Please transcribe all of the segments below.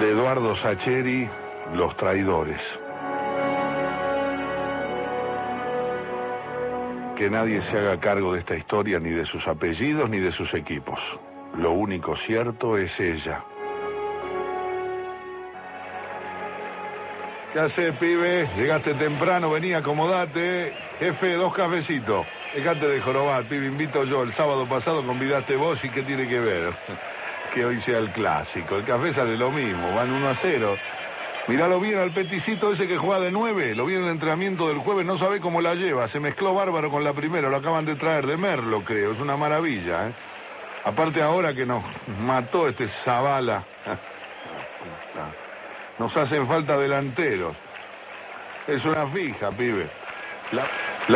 de Eduardo Sacheri, Los Traidores. Que nadie se haga cargo de esta historia, ni de sus apellidos, ni de sus equipos. Lo único cierto es ella. ¿Qué haces, pibe? Llegaste temprano, vení, acomodate. Jefe, dos cafecitos. Dejate de jorobar, pibe, invito yo. El sábado pasado convidaste vos y qué tiene que ver. Que hoy sea el clásico. El café sale lo mismo, van 1 a 0. Miralo bien al peticito ese que juega de 9. Lo vi el entrenamiento del jueves, no sabe cómo la lleva. Se mezcló bárbaro con la primera, lo acaban de traer de Merlo, creo. Es una maravilla, ¿eh? Aparte ahora que nos mató este Zavala. Nos hacen falta delanteros. Es una fija, pibe.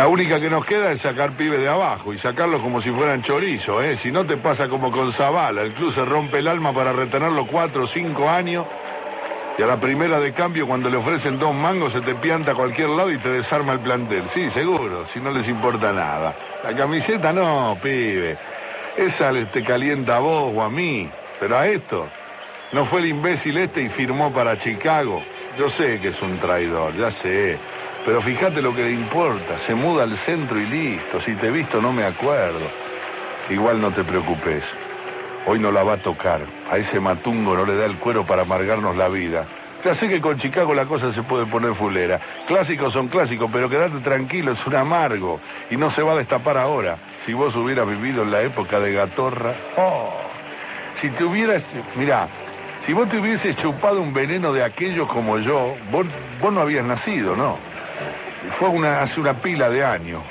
Única que nos queda es sacar pibe de abajo y sacarlos como si fueran chorizo, ¿eh? Si no te pasa como con Zavala, el club se rompe el alma para retenerlo cuatro o cinco años y a la primera de cambio cuando le ofrecen dos mangos se te pianta a cualquier lado y te desarma el plantel. Sí, seguro, si no les importa nada. La camiseta no, pibe. Esa te calienta a vos o a mí, pero a esto no fue el imbécil este y firmó para Chicago. Yo sé que es un traidor, ya sé. Pero fíjate lo que le importa. Se muda al centro y listo. Si te he visto no me acuerdo. Igual no te preocupes. Hoy no la va a tocar. A ese matungo no le da el cuero para amargarnos la vida. Ya sé que con Chicago la cosa se puede poner fulera. Clásicos son clásicos, pero quedarte tranquilo es un amargo. Y no se va a destapar ahora. Si vos hubieras vivido en la época de Gatorra. Oh, si te hubieras. Mirá, si vos te hubieses chupado un veneno de aquello como yo, vos, no habías nacido, ¿no? Fue una, hace una pila de años.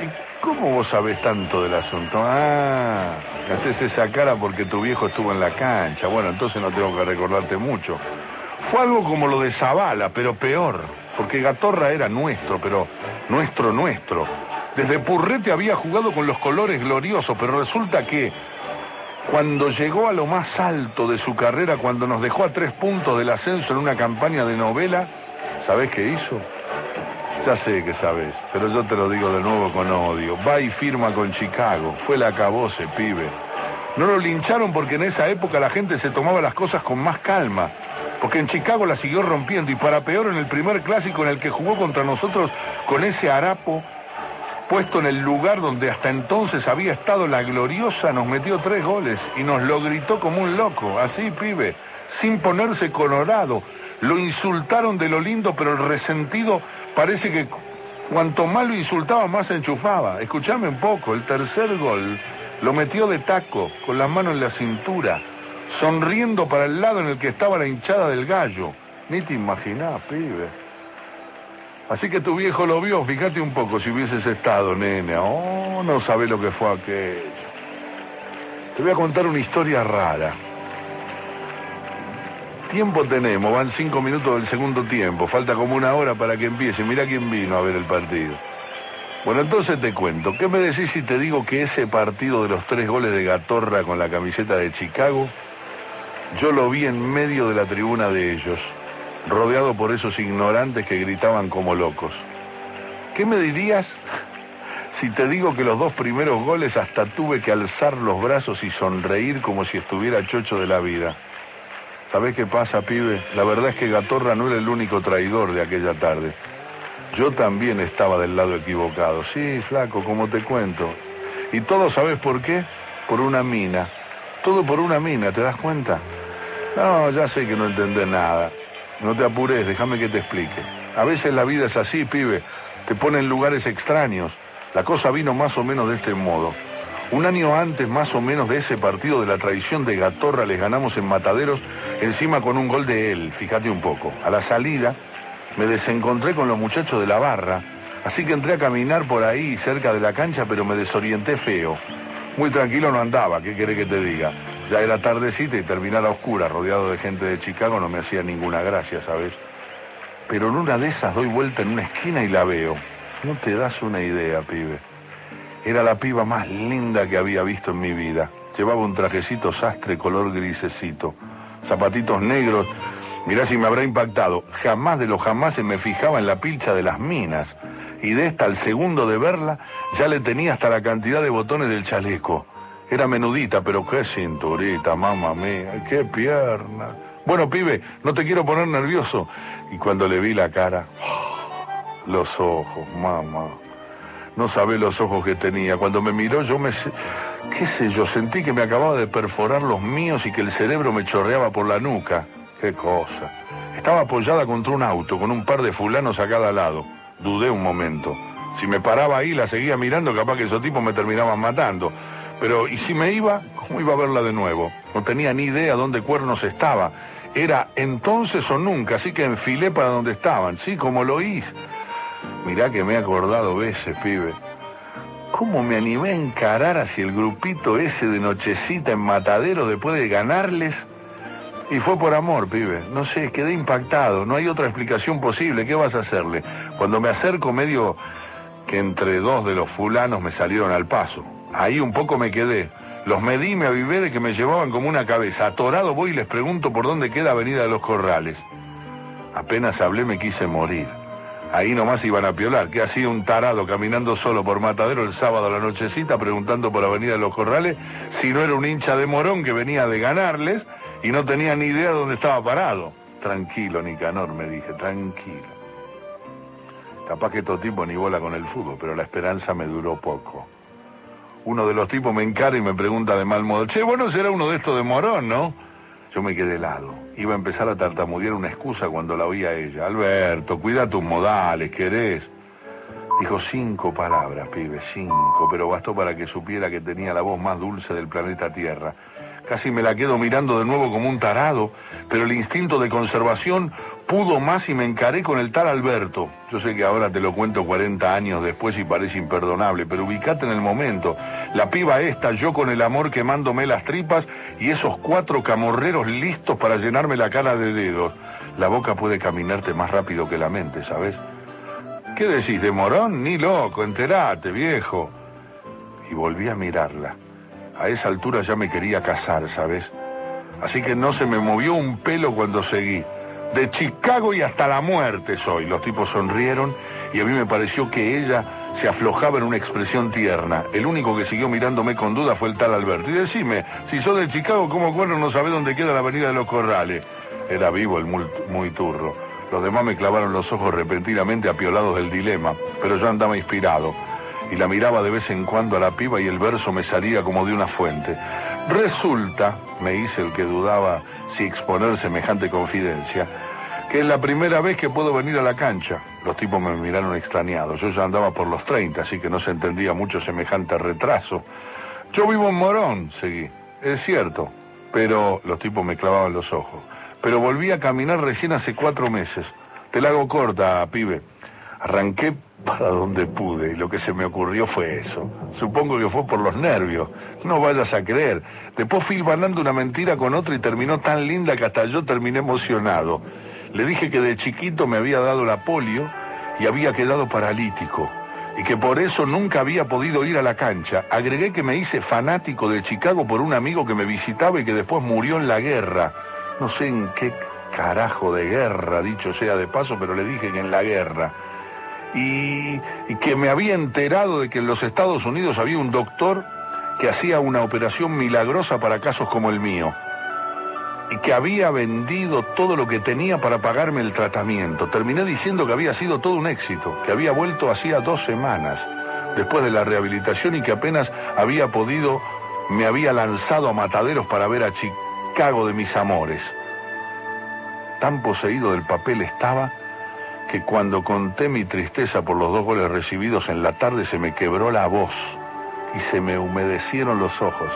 ¿Y cómo vos sabés tanto del asunto? Ah, haces esa cara porque tu viejo estuvo en la cancha. Bueno, entonces no tengo que recordarte mucho. Fue algo como lo de Zavala, pero peor. Porque Gatorra era nuestro, pero nuestro, nuestro. Desde Purrete había jugado con los colores gloriosos, pero resulta que cuando llegó a lo más alto de su carrera, cuando nos dejó a tres puntos del ascenso en una campaña de novela, ¿sabés qué hizo? Ya sé que sabes, pero yo te lo digo de nuevo con odio. Va y firma con Chicago. Fue la acabose, pibe. No lo lincharon porque en esa época la gente se tomaba las cosas con más calma. Porque en Chicago la siguió rompiendo y para peor en el primer clásico en el que jugó contra nosotros con ese harapo puesto en el lugar donde hasta entonces había estado la gloriosa, nos metió tres goles y nos lo gritó como un loco, así pibe, sin ponerse colorado. Lo insultaron de lo lindo, pero el resentido parece que cuanto más lo insultaba, más enchufaba. Escuchame un poco, el tercer gol lo metió de taco, con la mano en la cintura, sonriendo para el lado en el que estaba la hinchada del gallo. Ni te imaginás, pibe. Así que tu viejo lo vio, fíjate un poco si hubieses estado, nene. Oh, no sabe lo que fue aquello. Te voy a contar una historia rara. Tiempo tenemos, van cinco minutos del segundo tiempo, falta como una hora para que empiece. Mira quién vino a ver el partido. Bueno, entonces te cuento, ¿qué me decís si te digo que ese partido de los tres goles de Gatorra con la camiseta de Chicago, yo lo vi en medio de la tribuna de ellos? rodeado por esos ignorantes que gritaban como locos. ¿Qué me dirías si te digo que los dos primeros goles hasta tuve que alzar los brazos y sonreír como si estuviera chocho de la vida? ¿Sabés qué pasa, pibe? La verdad es que Gatorra no era el único traidor de aquella tarde. Yo también estaba del lado equivocado. Sí, flaco, como te cuento. Y todo, ¿sabes por qué? Por una mina. Todo por una mina, ¿te das cuenta? No, ya sé que no entendés nada. No te apures, déjame que te explique. A veces la vida es así, pibe. Te pone en lugares extraños. La cosa vino más o menos de este modo. Un año antes, más o menos, de ese partido de la traición de Gatorra, les ganamos en Mataderos, encima con un gol de él, fíjate un poco. A la salida, me desencontré con los muchachos de la barra, así que entré a caminar por ahí, cerca de la cancha, pero me desorienté feo. Muy tranquilo no andaba, ¿qué quiere que te diga? Ya era tardecita y terminar a oscura, rodeado de gente de Chicago, no me hacía ninguna gracia, ¿sabes? Pero en una de esas doy vuelta en una esquina y la veo. No te das una idea, pibe. Era la piba más linda que había visto en mi vida. Llevaba un trajecito sastre color grisecito, zapatitos negros. Mirá si me habrá impactado. Jamás de los jamás se me fijaba en la pilcha de las minas. Y de esta, al segundo de verla, ya le tenía hasta la cantidad de botones del chaleco. Era menudita, pero qué cinturita, mamá mía, qué pierna. Bueno, pibe, no te quiero poner nervioso. Y cuando le vi la cara, los ojos, mamá. No sabe los ojos que tenía. Cuando me miró yo me... qué sé yo, sentí que me acababa de perforar los míos y que el cerebro me chorreaba por la nuca. Qué cosa. Estaba apoyada contra un auto con un par de fulanos a cada lado. Dudé un momento. Si me paraba ahí, la seguía mirando, capaz que esos tipos me terminaban matando. Pero, ¿y si me iba? ¿Cómo iba a verla de nuevo? No tenía ni idea dónde cuernos estaba. Era entonces o nunca, así que enfilé para donde estaban, sí, como lo hice. Mirá que me he acordado veces, pibe. ¿Cómo me animé a encarar hacia el grupito ese de nochecita en matadero después de ganarles? Y fue por amor, pibe. No sé, quedé impactado. No hay otra explicación posible. ¿Qué vas a hacerle? Cuando me acerco medio que entre dos de los fulanos me salieron al paso. Ahí un poco me quedé. Los medí me avivé de que me llevaban como una cabeza. Atorado voy y les pregunto por dónde queda Avenida de los Corrales. Apenas hablé me quise morir. Ahí nomás iban a piolar. ¿Qué hacía un tarado caminando solo por Matadero el sábado a la nochecita preguntando por Avenida de los Corrales si no era un hincha de Morón que venía de ganarles y no tenía ni idea de dónde estaba parado? Tranquilo, Nicanor, me dije, tranquilo. Capaz que todo tipo ni bola con el fútbol, pero la esperanza me duró poco. Uno de los tipos me encara y me pregunta de mal modo, che, bueno, será uno de estos de Morón, ¿no? Yo me quedé helado. Iba a empezar a tartamudear una excusa cuando la oía ella. Alberto, cuida tus modales, ¿querés? Dijo cinco palabras, pibe, cinco, pero bastó para que supiera que tenía la voz más dulce del planeta Tierra. Casi me la quedo mirando de nuevo como un tarado, pero el instinto de conservación pudo más y me encaré con el tal Alberto. Yo sé que ahora te lo cuento 40 años después y parece imperdonable, pero ubicate en el momento. La piba esta, yo con el amor quemándome las tripas y esos cuatro camorreros listos para llenarme la cara de dedos. La boca puede caminarte más rápido que la mente, ¿sabes? ¿Qué decís de Morón? Ni loco, enterate, viejo. Y volví a mirarla. A esa altura ya me quería casar, ¿sabes? Así que no se me movió un pelo cuando seguí. De Chicago y hasta la muerte soy. Los tipos sonrieron y a mí me pareció que ella se aflojaba en una expresión tierna. El único que siguió mirándome con duda fue el tal Alberto. Y decime, si sos de Chicago, ¿cómo cuerno no sabés dónde queda la avenida de los Corrales? Era vivo el muy, muy turro. Los demás me clavaron los ojos repentinamente apiolados del dilema, pero yo andaba inspirado y la miraba de vez en cuando a la piba y el verso me salía como de una fuente. Resulta, me hice el que dudaba si exponer semejante confidencia, que es la primera vez que puedo venir a la cancha. Los tipos me miraron extrañados. Yo ya andaba por los 30, así que no se entendía mucho semejante retraso. Yo vivo en Morón, seguí. Es cierto, pero los tipos me clavaban los ojos. Pero volví a caminar recién hace cuatro meses. Te la hago corta, pibe. Arranqué para donde pude y lo que se me ocurrió fue eso. Supongo que fue por los nervios. No vayas a creer. Después fui ganando una mentira con otra y terminó tan linda que hasta yo terminé emocionado. Le dije que de chiquito me había dado la polio y había quedado paralítico y que por eso nunca había podido ir a la cancha. Agregué que me hice fanático de Chicago por un amigo que me visitaba y que después murió en la guerra. No sé en qué carajo de guerra, dicho sea de paso, pero le dije que en la guerra y, que me había enterado de que en los Estados Unidos había un doctor que hacía una operación milagrosa para casos como el mío y que había vendido todo lo que tenía para pagarme el tratamiento. Terminé diciendo que había sido todo un éxito, que había vuelto hacía dos semanas después de la rehabilitación y que apenas había podido, me había lanzado a mataderos para ver a Chicago de mis amores. Tan poseído del papel estaba que cuando conté mi tristeza por los dos goles recibidos en la tarde se me quebró la voz y se me humedecieron los ojos.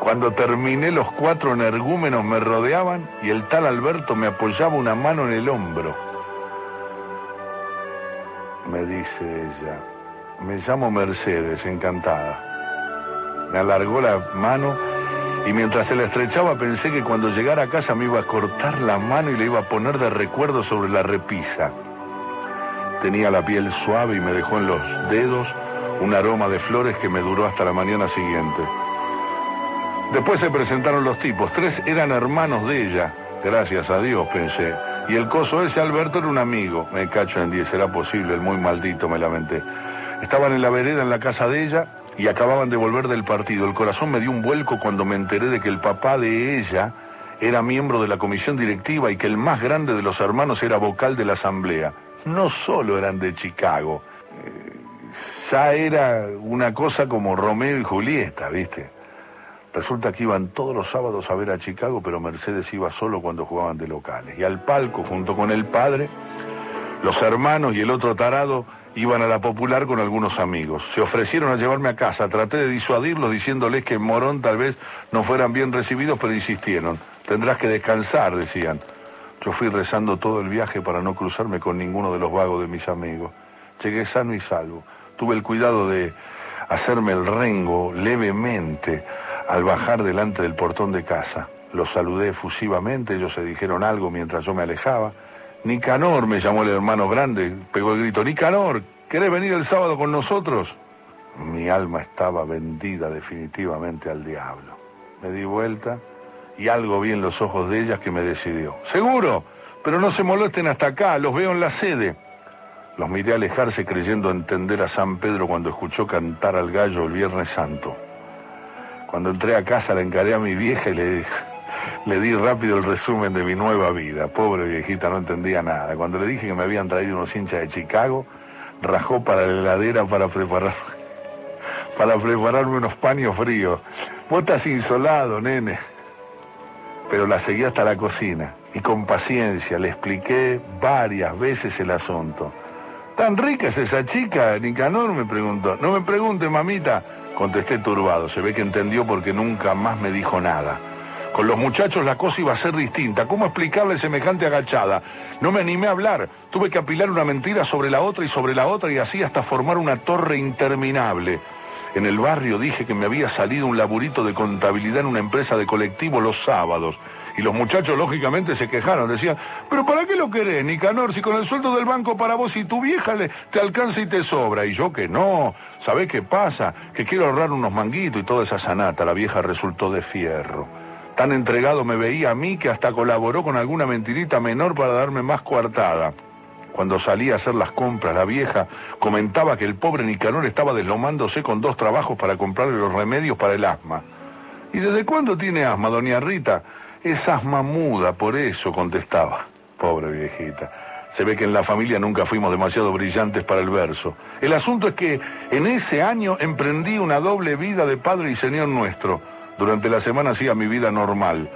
Cuando terminé los cuatro energúmenos me rodeaban y el tal Alberto me apoyaba una mano en el hombro. Me dice ella, me llamo Mercedes, encantada. Me alargó la mano y mientras se la estrechaba pensé que cuando llegara a casa me iba a cortar la mano y le iba a poner de recuerdo sobre la repisa. Tenía la piel suave y me dejó en los dedos un aroma de flores que me duró hasta la mañana siguiente. Después se presentaron los tipos, tres eran hermanos de ella, gracias a Dios pensé. Y el coso ese Alberto era un amigo, me cacho en diez, será posible, el muy maldito me lamenté. Estaban en la vereda en la casa de ella y acababan de volver del partido. El corazón me dio un vuelco cuando me enteré de que el papá de ella era miembro de la comisión directiva y que el más grande de los hermanos era vocal de la asamblea. No solo eran de Chicago, eh, ya era una cosa como Romeo y Julieta, ¿viste? Resulta que iban todos los sábados a ver a Chicago, pero Mercedes iba solo cuando jugaban de locales. Y al palco, junto con el padre, los hermanos y el otro tarado iban a la popular con algunos amigos. Se ofrecieron a llevarme a casa. Traté de disuadirlos diciéndoles que en Morón tal vez no fueran bien recibidos, pero insistieron. Tendrás que descansar, decían. Yo fui rezando todo el viaje para no cruzarme con ninguno de los vagos de mis amigos. Llegué sano y salvo. Tuve el cuidado de hacerme el rengo levemente al bajar delante del portón de casa. Los saludé efusivamente, ellos se dijeron algo mientras yo me alejaba. Nicanor, me llamó el hermano grande, pegó el grito, Nicanor, ¿querés venir el sábado con nosotros? Mi alma estaba vendida definitivamente al diablo. Me di vuelta y algo vi en los ojos de ellas que me decidió. Seguro, pero no se molesten hasta acá, los veo en la sede. Los miré alejarse creyendo entender a San Pedro cuando escuchó cantar al gallo el Viernes Santo. Cuando entré a casa la encaré a mi vieja y le, le di rápido el resumen de mi nueva vida. Pobre viejita, no entendía nada. Cuando le dije que me habían traído unos hinchas de Chicago, rajó para la heladera para preparar para prepararme unos paños fríos. Vos estás insolado, nene. Pero la seguí hasta la cocina y con paciencia le expliqué varias veces el asunto. ¿Tan rica es esa chica, Nicanor? me preguntó. No me pregunte, mamita. Contesté turbado, se ve que entendió porque nunca más me dijo nada. Con los muchachos la cosa iba a ser distinta. ¿Cómo explicarle semejante agachada? No me animé a hablar. Tuve que apilar una mentira sobre la otra y sobre la otra y así hasta formar una torre interminable. En el barrio dije que me había salido un laburito de contabilidad en una empresa de colectivo los sábados. Y los muchachos lógicamente se quejaron, decían, pero ¿para qué lo querés, Nicanor, si con el sueldo del banco para vos y tu vieja le, te alcanza y te sobra? Y yo que no, ¿sabés qué pasa? Que quiero ahorrar unos manguitos y toda esa sanata, la vieja resultó de fierro. Tan entregado me veía a mí que hasta colaboró con alguna mentirita menor para darme más coartada. Cuando salí a hacer las compras, la vieja comentaba que el pobre Nicanor estaba deslomándose con dos trabajos para comprarle los remedios para el asma. ¿Y desde cuándo tiene asma, doña Rita? Es asma muda, por eso contestaba. Pobre viejita. Se ve que en la familia nunca fuimos demasiado brillantes para el verso. El asunto es que en ese año emprendí una doble vida de padre y señor nuestro. Durante la semana hacía mi vida normal.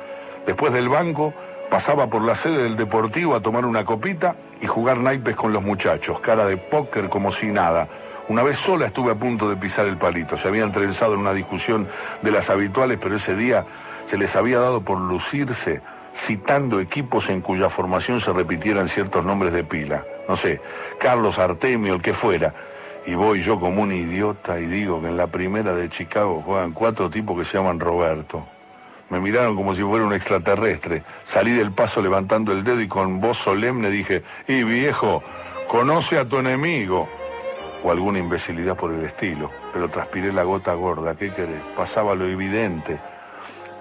Después del banco, pasaba por la sede del deportivo a tomar una copita y jugar naipes con los muchachos, cara de póker como si nada. Una vez sola estuve a punto de pisar el palito. Se habían trenzado en una discusión de las habituales, pero ese día se les había dado por lucirse citando equipos en cuya formación se repitieran ciertos nombres de pila. No sé, Carlos Artemio, el que fuera. Y voy yo como un idiota y digo que en la primera de Chicago juegan cuatro tipos que se llaman Roberto. Me miraron como si fuera un extraterrestre. Salí del paso levantando el dedo y con voz solemne dije, y viejo, conoce a tu enemigo. O alguna imbecilidad por el estilo. Pero transpiré la gota gorda. ¿Qué querés? Pasaba lo evidente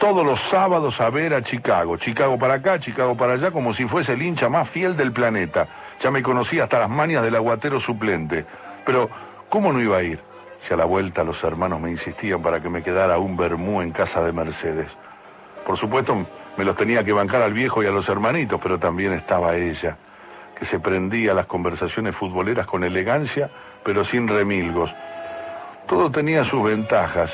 todos los sábados a ver a Chicago. Chicago para acá, Chicago para allá, como si fuese el hincha más fiel del planeta. Ya me conocía hasta las manias del aguatero suplente. Pero, ¿cómo no iba a ir? Si a la vuelta los hermanos me insistían para que me quedara un bermú en casa de Mercedes. Por supuesto, me los tenía que bancar al viejo y a los hermanitos, pero también estaba ella, que se prendía las conversaciones futboleras con elegancia, pero sin remilgos. Todo tenía sus ventajas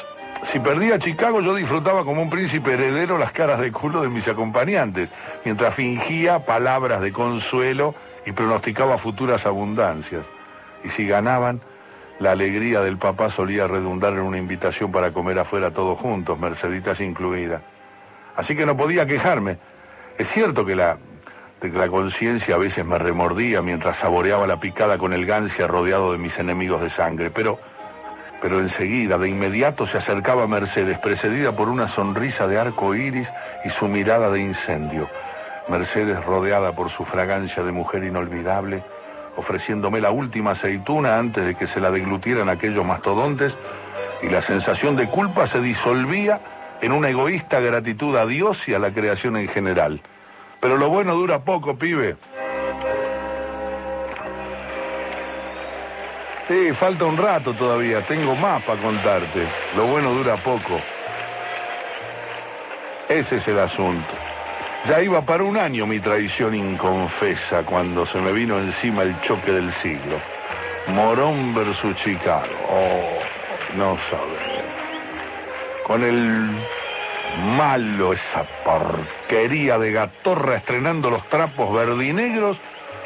si perdía Chicago, yo disfrutaba como un príncipe heredero las caras de culo de mis acompañantes, mientras fingía palabras de consuelo y pronosticaba futuras abundancias. Y si ganaban, la alegría del papá solía redundar en una invitación para comer afuera todos juntos, Merceditas incluida. Así que no podía quejarme. Es cierto que la, que la conciencia a veces me remordía mientras saboreaba la picada con el gancia rodeado de mis enemigos de sangre, pero pero enseguida, de inmediato, se acercaba Mercedes, precedida por una sonrisa de arco iris y su mirada de incendio. Mercedes, rodeada por su fragancia de mujer inolvidable, ofreciéndome la última aceituna antes de que se la deglutieran aquellos mastodontes, y la sensación de culpa se disolvía en una egoísta gratitud a Dios y a la creación en general. Pero lo bueno dura poco, pibe. Sí, falta un rato todavía, tengo más para contarte. Lo bueno dura poco. Ese es el asunto. Ya iba para un año mi traición inconfesa cuando se me vino encima el choque del siglo. Morón versus Chicago. Oh, no sabes. Con el malo, esa porquería de gatorra estrenando los trapos verdinegros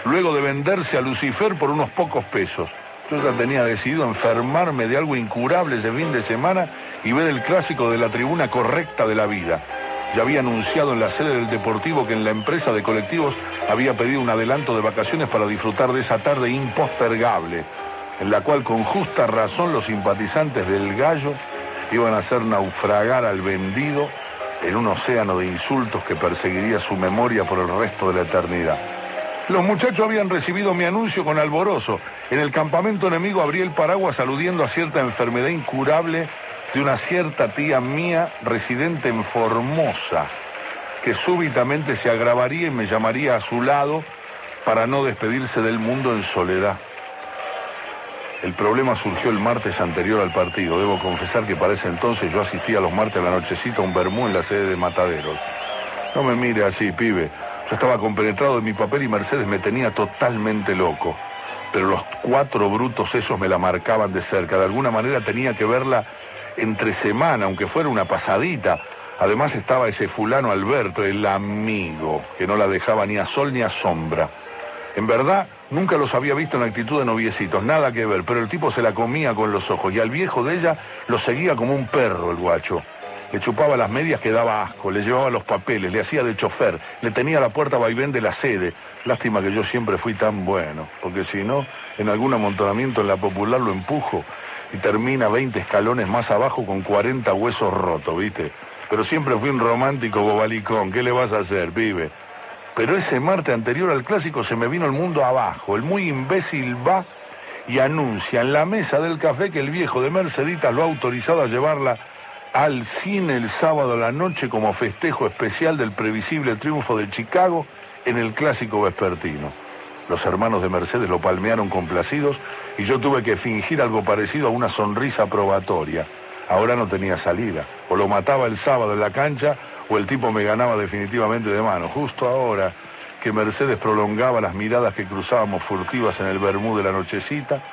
luego de venderse a Lucifer por unos pocos pesos. Yo ya tenía decidido enfermarme de algo incurable ese fin de semana y ver el clásico de la tribuna correcta de la vida. Ya había anunciado en la sede del Deportivo que en la empresa de colectivos había pedido un adelanto de vacaciones para disfrutar de esa tarde impostergable, en la cual con justa razón los simpatizantes del gallo iban a hacer naufragar al vendido en un océano de insultos que perseguiría su memoria por el resto de la eternidad. Los muchachos habían recibido mi anuncio con alborozo. En el campamento enemigo abrí el paraguas aludiendo a cierta enfermedad incurable de una cierta tía mía residente en Formosa, que súbitamente se agravaría y me llamaría a su lado para no despedirse del mundo en soledad. El problema surgió el martes anterior al partido. Debo confesar que para ese entonces yo asistía los martes a la nochecita a un bermú en la sede de Mataderos. No me mire así, pibe. Yo estaba compenetrado de mi papel y Mercedes me tenía totalmente loco. Pero los cuatro brutos esos me la marcaban de cerca. De alguna manera tenía que verla entre semana, aunque fuera una pasadita. Además estaba ese fulano Alberto, el amigo, que no la dejaba ni a sol ni a sombra. En verdad, nunca los había visto en actitud de noviecitos, nada que ver, pero el tipo se la comía con los ojos y al viejo de ella lo seguía como un perro el guacho. Le chupaba las medias que daba asco, le llevaba los papeles, le hacía de chofer, le tenía la puerta vaivén de la sede. Lástima que yo siempre fui tan bueno, porque si no, en algún amontonamiento en la popular lo empujo y termina 20 escalones más abajo con 40 huesos rotos, ¿viste? Pero siempre fui un romántico bobalicón, ¿qué le vas a hacer, pibe? Pero ese martes anterior al clásico se me vino el mundo abajo. El muy imbécil va y anuncia en la mesa del café que el viejo de Merceditas lo ha autorizado a llevarla al cine el sábado a la noche como festejo especial del previsible triunfo de Chicago en el clásico vespertino. Los hermanos de Mercedes lo palmearon complacidos y yo tuve que fingir algo parecido a una sonrisa probatoria. Ahora no tenía salida. O lo mataba el sábado en la cancha o el tipo me ganaba definitivamente de mano. Justo ahora que Mercedes prolongaba las miradas que cruzábamos furtivas en el Bermú de la nochecita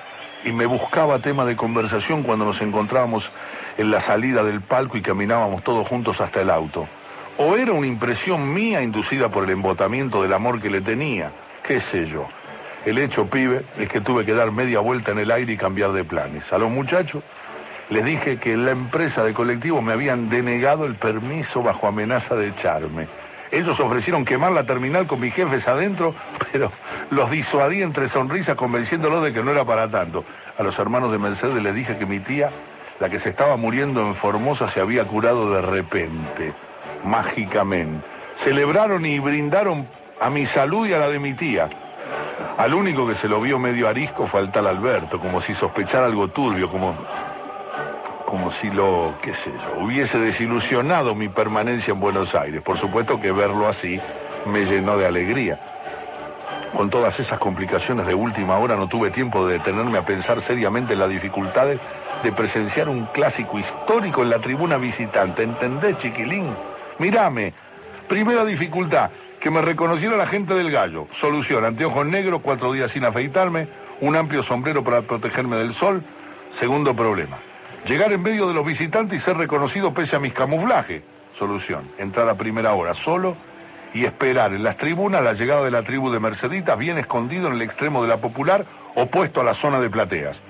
y me buscaba tema de conversación cuando nos encontrábamos en la salida del palco y caminábamos todos juntos hasta el auto. O era una impresión mía inducida por el embotamiento del amor que le tenía qué sé yo. El hecho, pibe, es que tuve que dar media vuelta en el aire y cambiar de planes. A los muchachos les dije que la empresa de colectivo me habían denegado el permiso bajo amenaza de echarme. Ellos ofrecieron quemar la terminal con mis jefes adentro, pero los disuadí entre sonrisas convenciéndolos de que no era para tanto. A los hermanos de Mercedes les dije que mi tía, la que se estaba muriendo en Formosa, se había curado de repente, mágicamente. Celebraron y brindaron a mi salud y a la de mi tía. Al único que se lo vio medio arisco fue al tal Alberto, como si sospechara algo turbio, como, como si lo, qué sé yo, hubiese desilusionado mi permanencia en Buenos Aires. Por supuesto que verlo así me llenó de alegría. Con todas esas complicaciones de última hora no tuve tiempo de detenerme a pensar seriamente en las dificultades de presenciar un clásico histórico en la tribuna visitante. ¿Entendés, chiquilín? Mírame. Primera dificultad, que me reconociera la gente del gallo. Solución, anteojos negros, cuatro días sin afeitarme, un amplio sombrero para protegerme del sol. Segundo problema, llegar en medio de los visitantes y ser reconocido pese a mis camuflajes. Solución, entrar a primera hora solo y esperar en las tribunas la llegada de la tribu de Merceditas bien escondido en el extremo de la popular opuesto a la zona de plateas.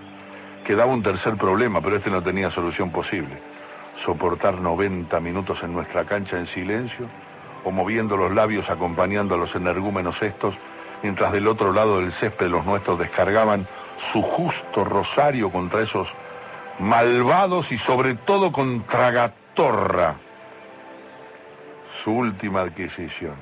Quedaba un tercer problema, pero este no tenía solución posible. Soportar 90 minutos en nuestra cancha en silencio o moviendo los labios acompañando a los energúmenos estos, mientras del otro lado del césped los nuestros descargaban su justo rosario contra esos malvados y sobre todo contra Gatorra, su última adquisición.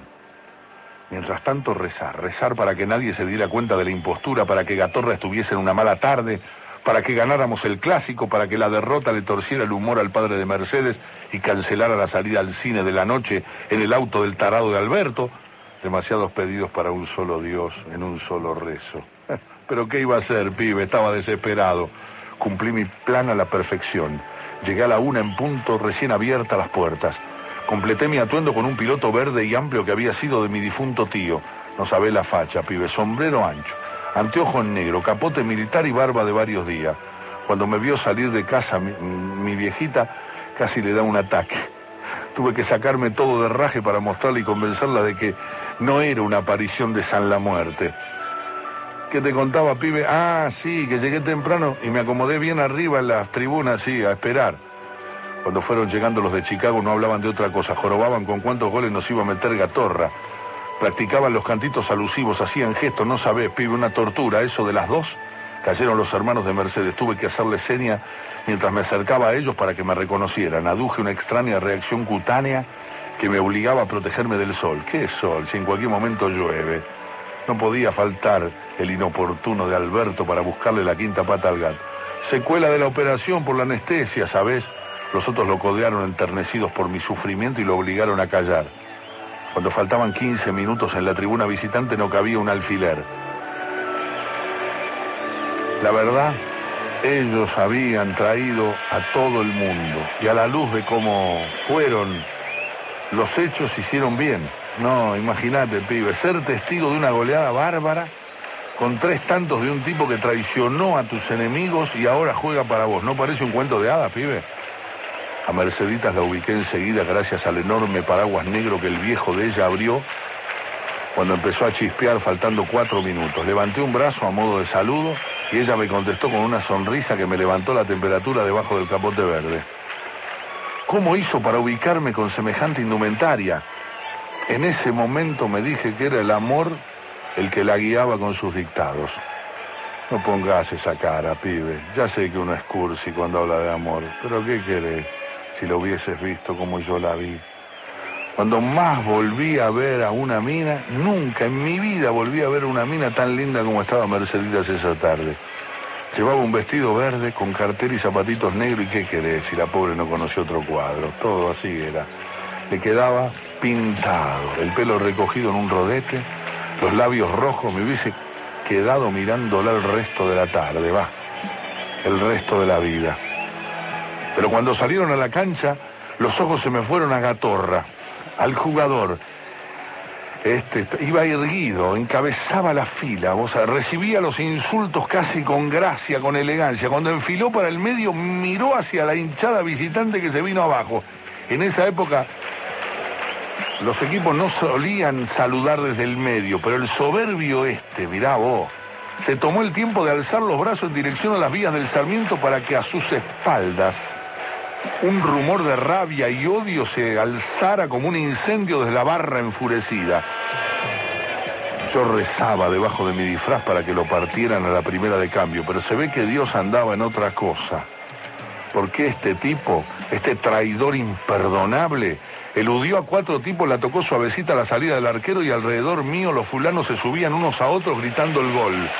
Mientras tanto rezar, rezar para que nadie se diera cuenta de la impostura, para que Gatorra estuviese en una mala tarde, para que ganáramos el clásico, para que la derrota le torciera el humor al padre de Mercedes y cancelara la salida al cine de la noche en el auto del tarado de Alberto. Demasiados pedidos para un solo Dios en un solo rezo. Pero ¿qué iba a hacer, pibe? Estaba desesperado. Cumplí mi plan a la perfección. Llegué a la una en punto, recién abiertas las puertas. Completé mi atuendo con un piloto verde y amplio que había sido de mi difunto tío. No sabe la facha, pibe, sombrero ancho, anteojo en negro, capote militar y barba de varios días. Cuando me vio salir de casa, mi, mi viejita casi le da un ataque. Tuve que sacarme todo de raje para mostrarle y convencerla de que no era una aparición de San la Muerte. ¿Qué te contaba, pibe? Ah, sí, que llegué temprano y me acomodé bien arriba en las tribunas, sí, a esperar. Cuando fueron llegando los de Chicago no hablaban de otra cosa, jorobaban con cuántos goles nos iba a meter Gatorra. Practicaban los cantitos alusivos, hacían gestos, no sabés, pibe, una tortura, eso de las dos. Cayeron los hermanos de Mercedes, tuve que hacerle seña mientras me acercaba a ellos para que me reconocieran. Aduje una extraña reacción cutánea que me obligaba a protegerme del sol. ¿Qué sol? Si en cualquier momento llueve. No podía faltar el inoportuno de Alberto para buscarle la quinta pata al gato. Secuela de la operación por la anestesia, ¿sabes? Los otros lo codearon enternecidos por mi sufrimiento y lo obligaron a callar. Cuando faltaban 15 minutos en la tribuna visitante no cabía un alfiler. La verdad, ellos habían traído a todo el mundo y a la luz de cómo fueron los hechos hicieron bien. No, imagínate, pibe, ser testigo de una goleada bárbara con tres tantos de un tipo que traicionó a tus enemigos y ahora juega para vos. ¿No parece un cuento de hadas, pibe? A Merceditas la ubiqué enseguida gracias al enorme paraguas negro que el viejo de ella abrió cuando empezó a chispear faltando cuatro minutos. Levanté un brazo a modo de saludo y ella me contestó con una sonrisa que me levantó la temperatura debajo del capote verde. ¿Cómo hizo para ubicarme con semejante indumentaria? En ese momento me dije que era el amor el que la guiaba con sus dictados. No pongas esa cara, pibe. Ya sé que uno es cursi cuando habla de amor, pero ¿qué querés si lo hubieses visto como yo la vi? Cuando más volví a ver a una mina, nunca en mi vida volví a ver una mina tan linda como estaba Merceditas esa tarde. Llevaba un vestido verde con cartel y zapatitos negros y qué querés si la pobre no conoció otro cuadro. Todo así era. Le quedaba pintado, el pelo recogido en un rodete, los labios rojos, me hubiese quedado mirándola el resto de la tarde, va, el resto de la vida. Pero cuando salieron a la cancha, los ojos se me fueron a Gatorra, al jugador. Este iba erguido, encabezaba la fila, o sea, recibía los insultos casi con gracia, con elegancia. Cuando enfiló para el medio, miró hacia la hinchada visitante que se vino abajo. En esa época los equipos no solían saludar desde el medio, pero el soberbio este, mirá vos, se tomó el tiempo de alzar los brazos en dirección a las vías del Sarmiento para que a sus espaldas un rumor de rabia y odio se alzara como un incendio desde la barra enfurecida. Yo rezaba debajo de mi disfraz para que lo partieran a la primera de cambio, pero se ve que Dios andaba en otra cosa. Porque este tipo, este traidor imperdonable, Eludió a cuatro tipos, la tocó suavecita a la salida del arquero y alrededor mío los fulanos se subían unos a otros gritando el gol.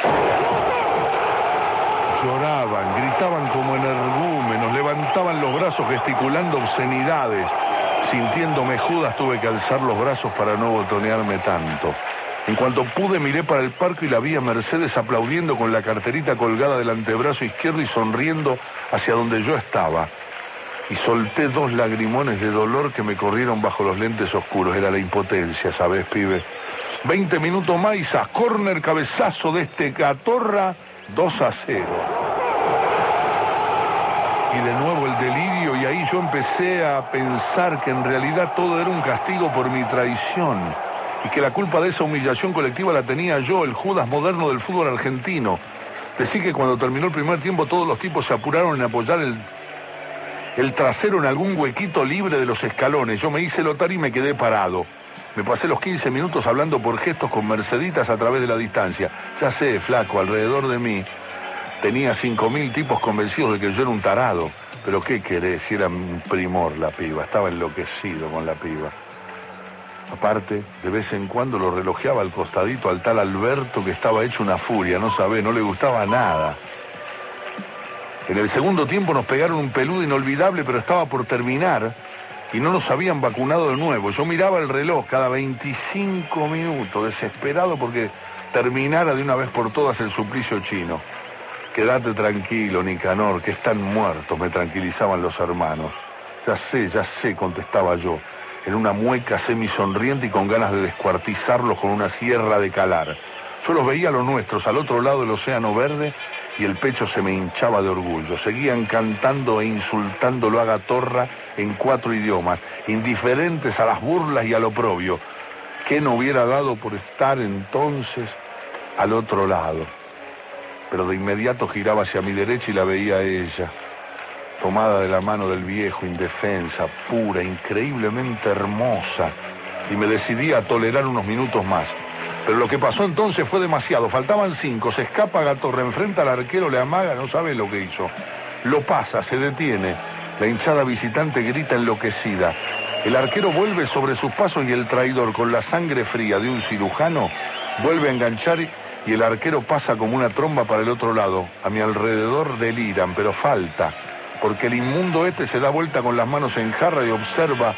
Lloraban, gritaban como levantaban los gesticulando obscenidades. Sintiéndome judas tuve que alzar los brazos para no botonearme tanto. En cuanto pude miré para el parque y la vi a Mercedes aplaudiendo con la carterita colgada del antebrazo izquierdo y sonriendo hacia donde yo estaba y solté dos lagrimones de dolor que me corrieron bajo los lentes oscuros. Era la impotencia, ¿sabes, pibe? Veinte minutos más, a corner, cabezazo de este Catorra, 2 a 0. Y de nuevo el delirio, y ahí yo empecé a pensar que en realidad todo era un castigo por mi traición, y que la culpa de esa humillación colectiva la tenía yo, el Judas moderno del fútbol argentino. Decí que cuando terminó el primer tiempo todos los tipos se apuraron en apoyar el el trasero en algún huequito libre de los escalones. Yo me hice lotar y me quedé parado. Me pasé los 15 minutos hablando por gestos con Merceditas a través de la distancia. Ya sé, flaco, alrededor de mí tenía 5.000 tipos convencidos de que yo era un tarado. Pero ¿qué querés? Si era un primor la piba. Estaba enloquecido con la piba. Aparte, de vez en cuando lo relojeaba al costadito al tal Alberto que estaba hecho una furia, no sabe, no le gustaba nada. En el segundo tiempo nos pegaron un peludo inolvidable, pero estaba por terminar y no nos habían vacunado de nuevo. Yo miraba el reloj cada 25 minutos, desesperado porque terminara de una vez por todas el suplicio chino. Quédate tranquilo, Nicanor, que están muertos, me tranquilizaban los hermanos. Ya sé, ya sé, contestaba yo. en una mueca semisonriente y con ganas de descuartizarlos con una sierra de calar. Yo los veía a los nuestros al otro lado del océano verde y el pecho se me hinchaba de orgullo. Seguían cantando e insultándolo a Gatorra en cuatro idiomas, indiferentes a las burlas y al oprobio. ¿Qué no hubiera dado por estar entonces al otro lado? Pero de inmediato giraba hacia mi derecha y la veía a ella, tomada de la mano del viejo, indefensa, pura, increíblemente hermosa, y me decidí a tolerar unos minutos más. Pero lo que pasó entonces fue demasiado. Faltaban cinco. Se escapa Gatorra, enfrenta al arquero, le amaga, no sabe lo que hizo. Lo pasa, se detiene. La hinchada visitante grita enloquecida. El arquero vuelve sobre sus pasos y el traidor, con la sangre fría de un cirujano, vuelve a enganchar y el arquero pasa como una tromba para el otro lado. A mi alrededor deliran, pero falta, porque el inmundo este se da vuelta con las manos en jarra y observa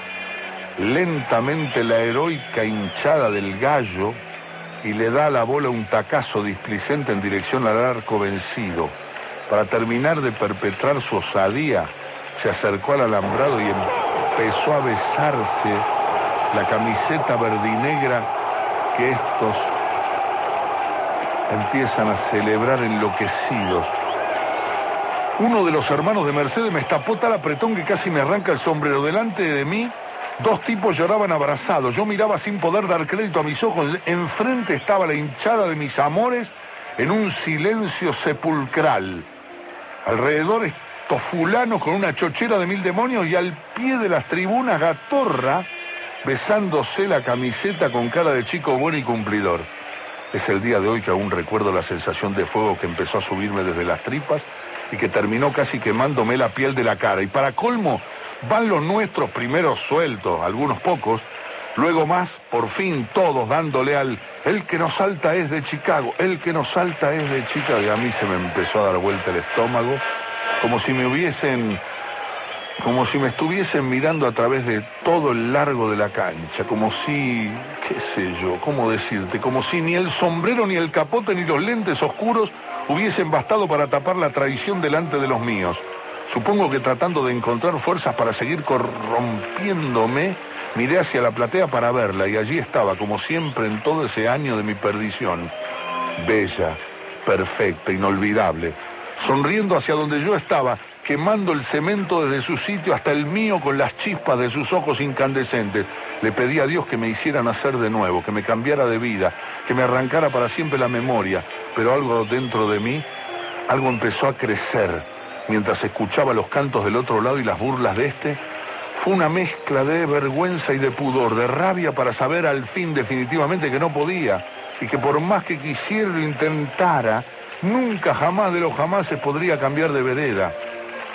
lentamente la heroica hinchada del gallo y le da a la bola un tacazo displicente en dirección al arco vencido. Para terminar de perpetrar su osadía, se acercó al alambrado y empezó a besarse la camiseta verdinegra que estos empiezan a celebrar enloquecidos. Uno de los hermanos de Mercedes me estapó tal apretón que casi me arranca el sombrero delante de mí Dos tipos lloraban abrazados. Yo miraba sin poder dar crédito a mis ojos. Enfrente estaba la hinchada de mis amores en un silencio sepulcral. Alrededor estos fulanos con una chochera de mil demonios y al pie de las tribunas Gatorra besándose la camiseta con cara de chico bueno y cumplidor. Es el día de hoy que aún recuerdo la sensación de fuego que empezó a subirme desde las tripas y que terminó casi quemándome la piel de la cara. Y para colmo, Van los nuestros primero sueltos, algunos pocos, luego más, por fin todos dándole al... El que nos salta es de Chicago, el que nos salta es de Chicago. Y a mí se me empezó a dar vuelta el estómago, como si me hubiesen... Como si me estuviesen mirando a través de todo el largo de la cancha, como si, qué sé yo, cómo decirte, como si ni el sombrero, ni el capote, ni los lentes oscuros hubiesen bastado para tapar la traición delante de los míos. Supongo que tratando de encontrar fuerzas para seguir corrompiéndome, miré hacia la platea para verla y allí estaba, como siempre en todo ese año de mi perdición. Bella, perfecta, inolvidable, sonriendo hacia donde yo estaba, quemando el cemento desde su sitio hasta el mío con las chispas de sus ojos incandescentes. Le pedí a Dios que me hiciera nacer de nuevo, que me cambiara de vida, que me arrancara para siempre la memoria, pero algo dentro de mí, algo empezó a crecer. Mientras escuchaba los cantos del otro lado y las burlas de este, fue una mezcla de vergüenza y de pudor, de rabia para saber al fin definitivamente que no podía y que por más que quisiera lo intentara, nunca jamás de los jamás se podría cambiar de vereda,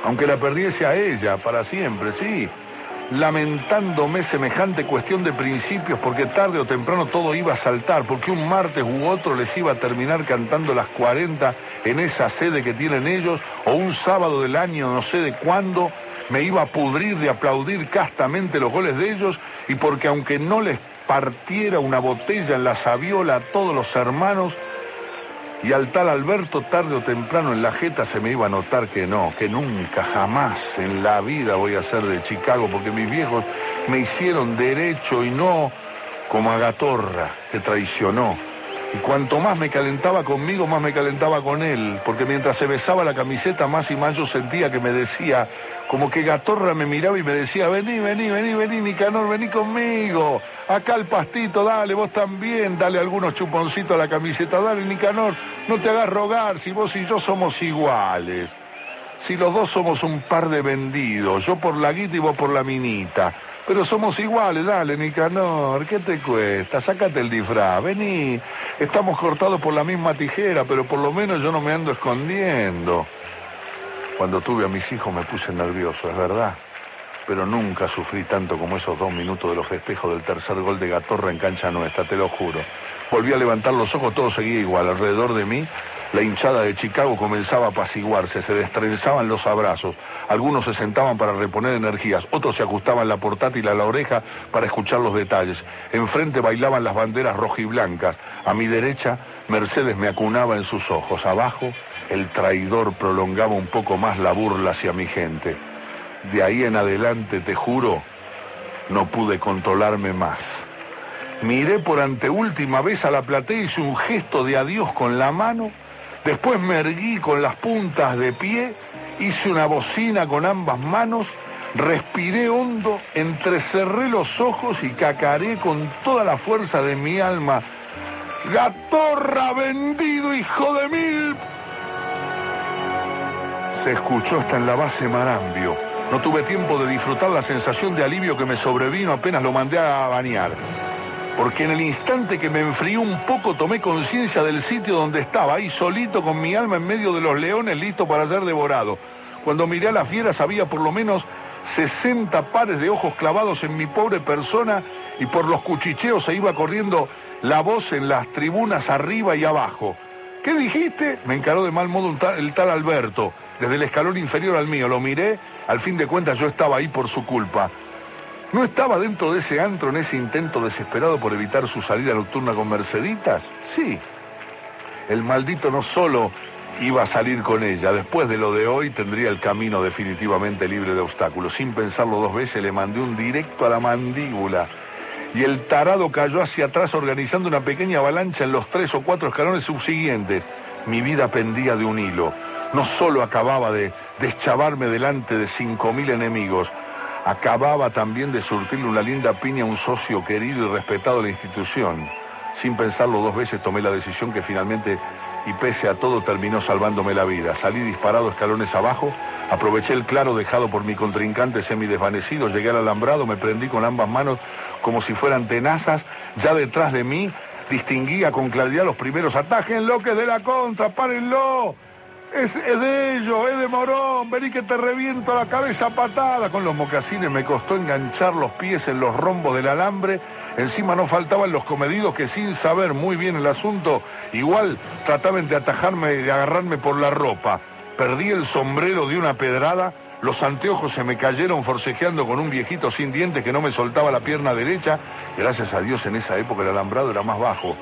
aunque la perdiese a ella para siempre, sí, lamentándome semejante cuestión de principios porque tarde o temprano todo iba a saltar, porque un martes u otro les iba a terminar cantando las 40 en esa sede que tienen ellos, o un sábado del año no sé de cuándo, me iba a pudrir de aplaudir castamente los goles de ellos, y porque aunque no les partiera una botella en la sabiola a todos los hermanos, y al tal Alberto tarde o temprano en la jeta se me iba a notar que no, que nunca, jamás en la vida voy a ser de Chicago, porque mis viejos me hicieron derecho y no como a Gatorra, que traicionó. Y cuanto más me calentaba conmigo, más me calentaba con él, porque mientras se besaba la camiseta, más y más yo sentía que me decía, como que Gatorra me miraba y me decía, vení, vení, vení, vení, Nicanor, vení conmigo, acá el pastito, dale, vos también, dale algunos chuponcitos a la camiseta, dale, Nicanor, no te hagas rogar, si vos y yo somos iguales. Si los dos somos un par de vendidos, yo por la guita y vos por la minita. Pero somos iguales, dale, Nicanor, ¿qué te cuesta? Sácate el disfraz, vení. Estamos cortados por la misma tijera, pero por lo menos yo no me ando escondiendo. Cuando tuve a mis hijos me puse nervioso, es verdad. Pero nunca sufrí tanto como esos dos minutos de los festejos del tercer gol de Gatorra en cancha nuestra, te lo juro. Volví a levantar los ojos, todo seguía igual. Alrededor de mí la hinchada de Chicago comenzaba a apaciguarse, se destrenzaban los abrazos. Algunos se sentaban para reponer energías, otros se ajustaban la portátil a la oreja para escuchar los detalles. Enfrente bailaban las banderas rojiblancas. A mi derecha, Mercedes me acunaba en sus ojos. Abajo, el traidor prolongaba un poco más la burla hacia mi gente. De ahí en adelante, te juro, no pude controlarme más. Miré por anteúltima vez a la platea y hice un gesto de adiós con la mano. Después me erguí con las puntas de pie, hice una bocina con ambas manos, respiré hondo, entrecerré los ojos y cacaré con toda la fuerza de mi alma. ¡Gatorra vendido, hijo de mil! Se escuchó hasta en la base Marambio. No tuve tiempo de disfrutar la sensación de alivio que me sobrevino apenas lo mandé a bañar porque en el instante que me enfrió un poco tomé conciencia del sitio donde estaba, ahí solito con mi alma en medio de los leones listo para ser devorado. Cuando miré a las fieras había por lo menos 60 pares de ojos clavados en mi pobre persona y por los cuchicheos se iba corriendo la voz en las tribunas arriba y abajo. ¿Qué dijiste? Me encaró de mal modo el tal Alberto, desde el escalón inferior al mío. Lo miré, al fin de cuentas yo estaba ahí por su culpa. ¿No estaba dentro de ese antro en ese intento desesperado por evitar su salida nocturna con Merceditas? Sí. El maldito no solo iba a salir con ella, después de lo de hoy tendría el camino definitivamente libre de obstáculos. Sin pensarlo dos veces le mandé un directo a la mandíbula y el tarado cayó hacia atrás organizando una pequeña avalancha en los tres o cuatro escalones subsiguientes. Mi vida pendía de un hilo. No solo acababa de deschavarme delante de cinco mil enemigos, acababa también de surtirle una linda piña a un socio querido y respetado de la institución. Sin pensarlo dos veces tomé la decisión que finalmente, y pese a todo, terminó salvándome la vida. Salí disparado escalones abajo, aproveché el claro dejado por mi contrincante semidesvanecido, llegué al alambrado, me prendí con ambas manos como si fueran tenazas, ya detrás de mí distinguía con claridad los primeros ataques, lo que de la contra, párenlo. Es, de ellos, es de Morón, vení que te reviento la cabeza patada. Con los mocasines me costó enganchar los pies en los rombos del alambre. Encima no faltaban los comedidos que sin saber muy bien el asunto, igual trataban de atajarme y de agarrarme por la ropa. Perdí el sombrero de una pedrada, los anteojos se me cayeron forcejeando con un viejito sin dientes que no me soltaba la pierna derecha. Gracias a Dios en esa época el alambrado era más bajo.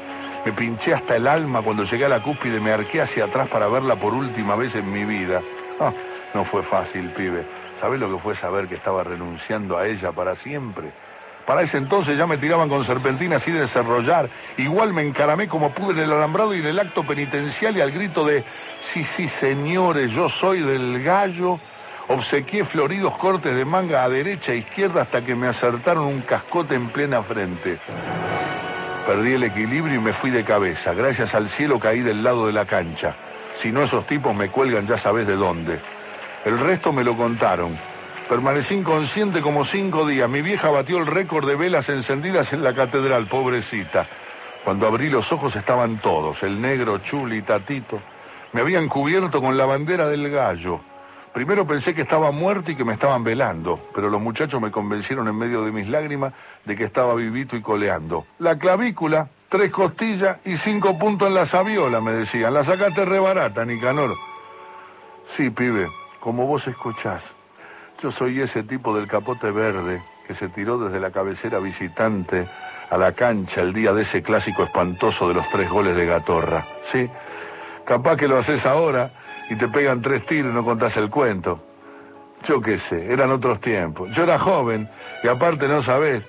Me pinché hasta el alma cuando llegué a la cúspide, me arqué hacia atrás para verla por última vez en mi vida. Ah, no fue fácil, pibe. ¿Sabés lo que fue saber que estaba renunciando a ella para siempre? Para ese entonces ya me tiraban con serpentina así de desarrollar. Igual me encaramé como pude en el alambrado y en el acto penitencial y al grito de sí, sí, señores, yo soy del gallo. Obsequié floridos cortes de manga a derecha e izquierda hasta que me acertaron un cascote en plena frente. Perdí el equilibrio y me fui de cabeza. Gracias al cielo caí del lado de la cancha. Si no, esos tipos me cuelgan ya sabes de dónde. El resto me lo contaron. Permanecí inconsciente como cinco días. Mi vieja batió el récord de velas encendidas en la catedral, pobrecita. Cuando abrí los ojos estaban todos, el negro, Chuli, Tatito. Me habían cubierto con la bandera del gallo. Primero pensé que estaba muerto y que me estaban velando, pero los muchachos me convencieron en medio de mis lágrimas de que estaba vivito y coleando. La clavícula, tres costillas y cinco puntos en la sabiola, me decían. La sacaste re barata, Nicanor. Sí, pibe, como vos escuchás. Yo soy ese tipo del capote verde que se tiró desde la cabecera visitante a la cancha el día de ese clásico espantoso de los tres goles de Gatorra. Sí, capaz que lo haces ahora y te pegan tres tiros y no contás el cuento. Yo qué sé, eran otros tiempos. Yo era joven y aparte no sabés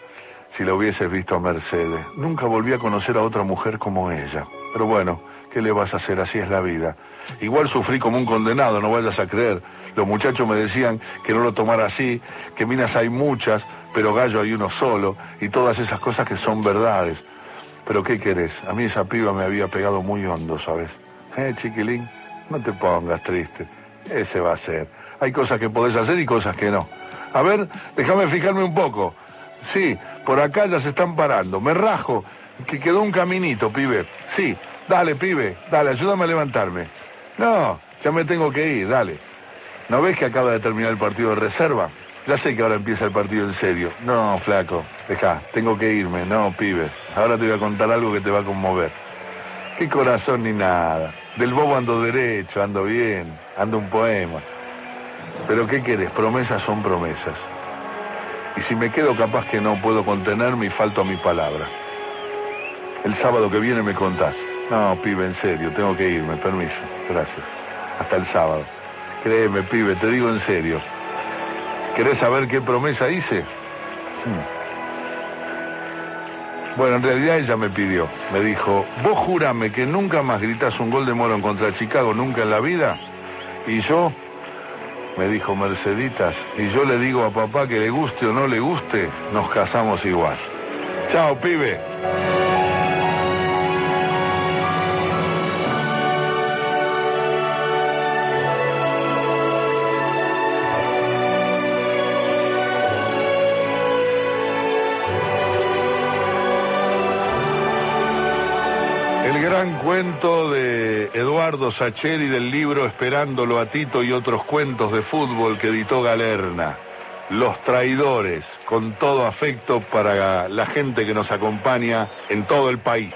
si lo hubieses visto a Mercedes. Nunca volví a conocer a otra mujer como ella. Pero bueno, ¿qué le vas a hacer? Así es la vida. Igual sufrí como un condenado, no vayas a creer. Los muchachos me decían que no lo tomara así, que minas hay muchas, pero gallo hay uno solo, y todas esas cosas que son verdades. Pero ¿qué querés? A mí esa piba me había pegado muy hondo, ¿sabes? ¿Eh, chiquilín? No te pongas triste. Ese va a ser. Hay cosas que podés hacer y cosas que no. A ver, déjame fijarme un poco. Sí, por acá ya se están parando. Me rajo, que quedó un caminito, pibe. Sí, dale, pibe, dale, ayúdame a levantarme. No, ya me tengo que ir, dale. ¿No ves que acaba de terminar el partido de reserva? Ya sé que ahora empieza el partido en serio. No, flaco, deja, tengo que irme. No, pibe, ahora te voy a contar algo que te va a conmover. Qué corazón ni nada. Del bobo ando derecho, ando bien, ando un poema. Pero ¿qué querés? Promesas son promesas. Y si me quedo capaz que no puedo contenerme y falto a mi palabra. El sábado que viene me contás. No, pibe, en serio, tengo que irme, permiso. Gracias. Hasta el sábado. Créeme, pibe, te digo en serio. ¿Querés saber qué promesa hice? Hmm. Bueno, en realidad ella me pidió, me dijo, vos jurame que nunca más gritas un gol de Morón contra Chicago, nunca en la vida. Y yo, me dijo Merceditas, y yo le digo a papá que le guste o no le guste, nos casamos igual. Chao, pibe. Cuento de Eduardo Sacheri del libro Esperándolo a Tito y otros cuentos de fútbol que editó Galerna. Los traidores, con todo afecto para la gente que nos acompaña en todo el país.